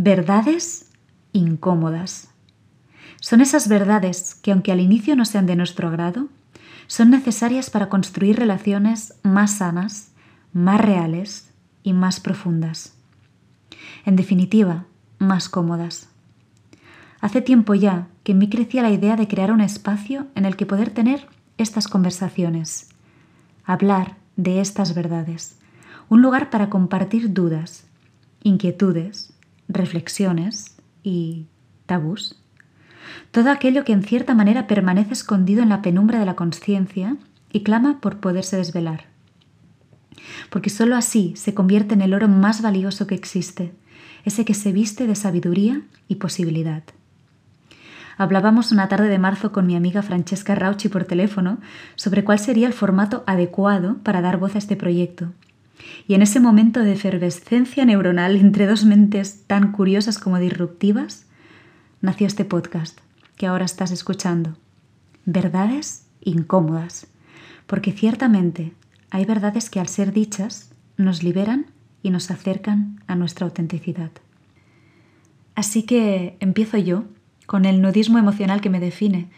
Verdades incómodas. Son esas verdades que, aunque al inicio no sean de nuestro agrado, son necesarias para construir relaciones más sanas, más reales y más profundas. En definitiva, más cómodas. Hace tiempo ya que en mí crecía la idea de crear un espacio en el que poder tener estas conversaciones, hablar de estas verdades, un lugar para compartir dudas, inquietudes, reflexiones y tabús. Todo aquello que en cierta manera permanece escondido en la penumbra de la conciencia y clama por poderse desvelar. Porque sólo así se convierte en el oro más valioso que existe, ese que se viste de sabiduría y posibilidad. Hablábamos una tarde de marzo con mi amiga Francesca Rauchi por teléfono sobre cuál sería el formato adecuado para dar voz a este proyecto y en ese momento de efervescencia neuronal entre dos mentes tan curiosas como disruptivas, nació este podcast que ahora estás escuchando. Verdades incómodas, porque ciertamente hay verdades que al ser dichas nos liberan y nos acercan a nuestra autenticidad. Así que empiezo yo, con el nudismo emocional que me define,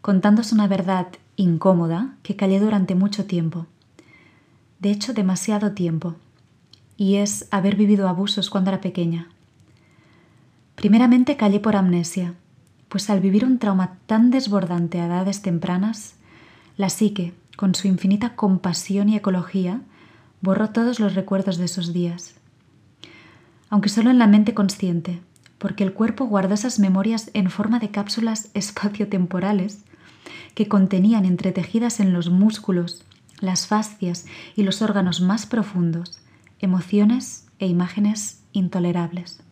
contándos una verdad incómoda que callé durante mucho tiempo de hecho demasiado tiempo, y es haber vivido abusos cuando era pequeña. Primeramente callé por amnesia, pues al vivir un trauma tan desbordante a edades tempranas, la psique, con su infinita compasión y ecología, borró todos los recuerdos de esos días. Aunque solo en la mente consciente, porque el cuerpo guardó esas memorias en forma de cápsulas espaciotemporales que contenían entretejidas en los músculos, las fascias y los órganos más profundos, emociones e imágenes intolerables.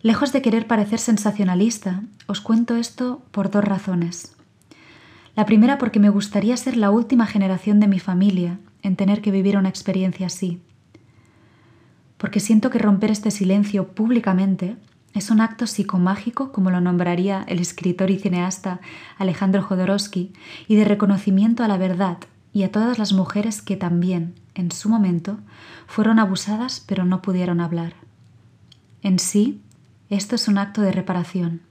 Lejos de querer parecer sensacionalista, os cuento esto por dos razones. La primera porque me gustaría ser la última generación de mi familia en tener que vivir una experiencia así. Porque siento que romper este silencio públicamente es un acto psicomágico, como lo nombraría el escritor y cineasta Alejandro Jodorowsky, y de reconocimiento a la verdad y a todas las mujeres que también, en su momento, fueron abusadas pero no pudieron hablar. En sí, esto es un acto de reparación.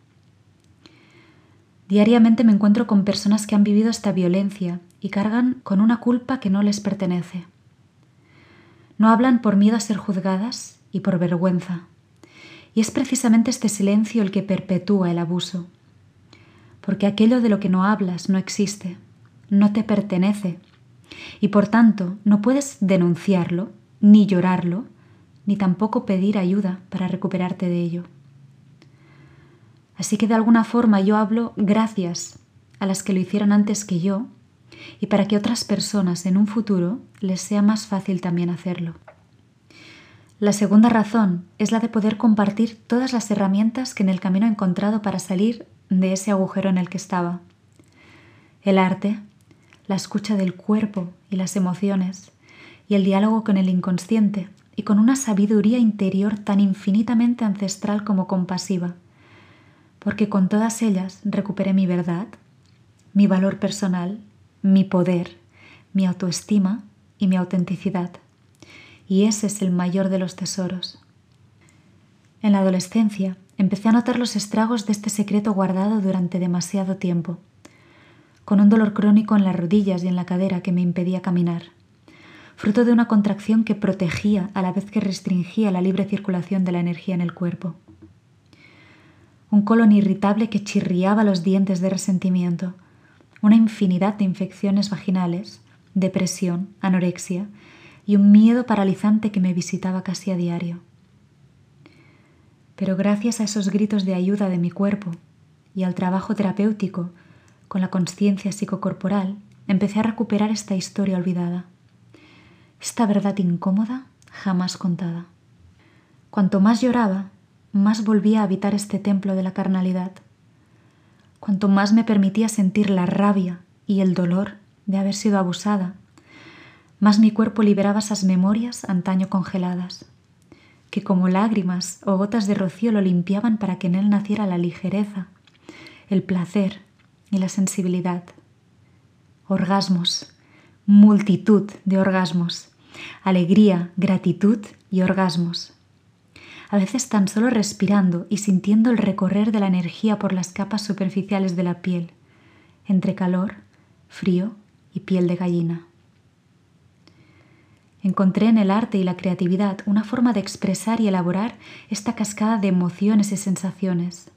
Diariamente me encuentro con personas que han vivido esta violencia y cargan con una culpa que no les pertenece. No hablan por miedo a ser juzgadas y por vergüenza y es precisamente este silencio el que perpetúa el abuso. Porque aquello de lo que no hablas no existe, no te pertenece, y por tanto no puedes denunciarlo, ni llorarlo, ni tampoco pedir ayuda para recuperarte de ello. Así que de alguna forma yo hablo gracias a las que lo hicieron antes que yo y para que otras personas en un futuro les sea más fácil también hacerlo. La segunda razón es la de poder compartir todas las herramientas que en el camino he encontrado para salir de ese agujero en el que estaba. El arte, la escucha del cuerpo y las emociones, y el diálogo con el inconsciente, y con una sabiduría interior tan infinitamente ancestral como compasiva, porque con todas ellas recuperé mi verdad, mi valor personal, mi poder, mi autoestima y mi autenticidad y ese es el mayor de los tesoros. En la adolescencia empecé a notar los estragos de este secreto guardado durante demasiado tiempo, con un dolor crónico en las rodillas y en la cadera que me impedía caminar, fruto de una contracción que protegía a la vez que restringía la libre circulación de la energía en el cuerpo. Un colon irritable que chirriaba los dientes de resentimiento, una infinidad de infecciones vaginales, depresión, anorexia y un miedo paralizante que me visitaba casi a diario. Pero gracias a esos gritos de ayuda de mi cuerpo y al trabajo terapéutico con la conciencia psicocorporal, empecé a recuperar esta historia olvidada, esta verdad incómoda jamás contada. Cuanto más lloraba, más volvía a habitar este templo de la carnalidad. Cuanto más me permitía sentir la rabia y el dolor de haber sido abusada más mi cuerpo liberaba esas memorias antaño congeladas, que como lágrimas o gotas de rocío lo limpiaban para que en él naciera la ligereza, el placer y la sensibilidad. Orgasmos, multitud de orgasmos, alegría, gratitud y orgasmos, a veces tan solo respirando y sintiendo el recorrer de la energía por las capas superficiales de la piel, entre calor, frío y piel de gallina. Encontré en el arte y la creatividad una forma de expresar y elaborar esta cascada de emociones y sensaciones,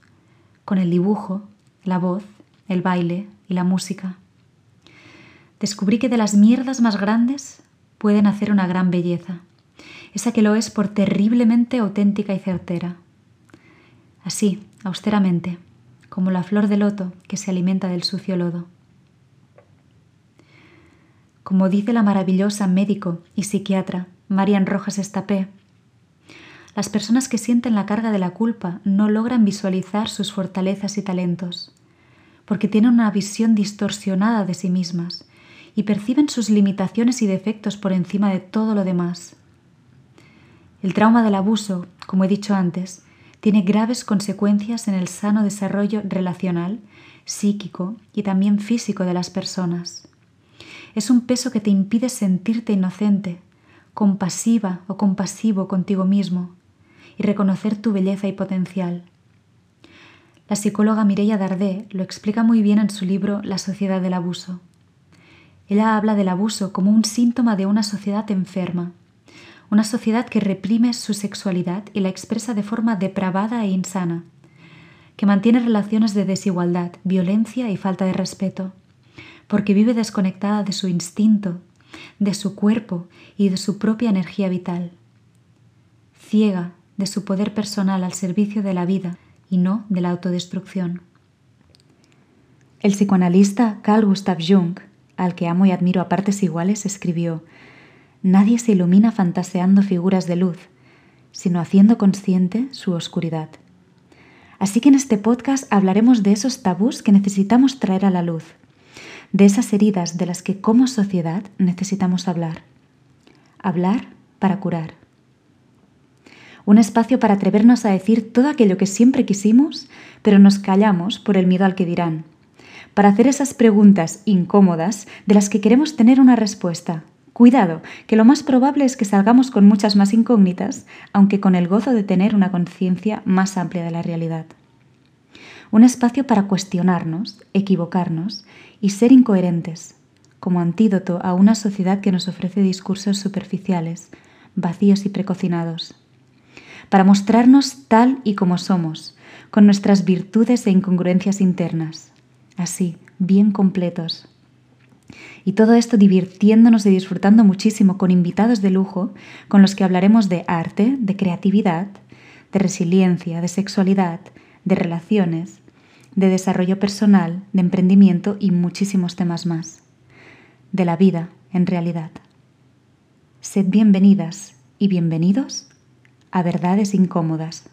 con el dibujo, la voz, el baile y la música. Descubrí que de las mierdas más grandes pueden hacer una gran belleza, esa que lo es por terriblemente auténtica y certera. Así, austeramente, como la flor de loto que se alimenta del sucio lodo. Como dice la maravillosa médico y psiquiatra Marian Rojas Estapé, las personas que sienten la carga de la culpa no logran visualizar sus fortalezas y talentos, porque tienen una visión distorsionada de sí mismas y perciben sus limitaciones y defectos por encima de todo lo demás. El trauma del abuso, como he dicho antes, tiene graves consecuencias en el sano desarrollo relacional, psíquico y también físico de las personas. Es un peso que te impide sentirte inocente, compasiva o compasivo contigo mismo y reconocer tu belleza y potencial. La psicóloga Mireia Dardé lo explica muy bien en su libro La sociedad del abuso. Ella habla del abuso como un síntoma de una sociedad enferma, una sociedad que reprime su sexualidad y la expresa de forma depravada e insana, que mantiene relaciones de desigualdad, violencia y falta de respeto, porque vive desconectada de su instinto, de su cuerpo y de su propia energía vital, ciega de su poder personal al servicio de la vida y no de la autodestrucción. El psicoanalista Carl Gustav Jung, al que amo y admiro a partes iguales, escribió Nadie se ilumina fantaseando figuras de luz, sino haciendo consciente su oscuridad. Así que en este podcast hablaremos de esos tabús que necesitamos traer a la luz, de esas heridas de las que como sociedad necesitamos hablar. Hablar para curar. Un espacio para atrevernos a decir todo aquello que siempre quisimos, pero nos callamos por el miedo al que dirán. Para hacer esas preguntas incómodas de las que queremos tener una respuesta, Cuidado, que lo más probable es que salgamos con muchas más incógnitas, aunque con el gozo de tener una conciencia más amplia de la realidad. Un espacio para cuestionarnos, equivocarnos y ser incoherentes, como antídoto a una sociedad que nos ofrece discursos superficiales, vacíos y precocinados. Para mostrarnos tal y como somos, con nuestras virtudes e incongruencias internas, así, bien completos, y todo esto divirtiéndonos y disfrutando muchísimo con invitados de lujo con los que hablaremos de arte, de creatividad, de resiliencia, de sexualidad, de relaciones, de desarrollo personal, de emprendimiento y muchísimos temas más. De la vida, en realidad. Sed bienvenidas y bienvenidos a Verdades Incómodas.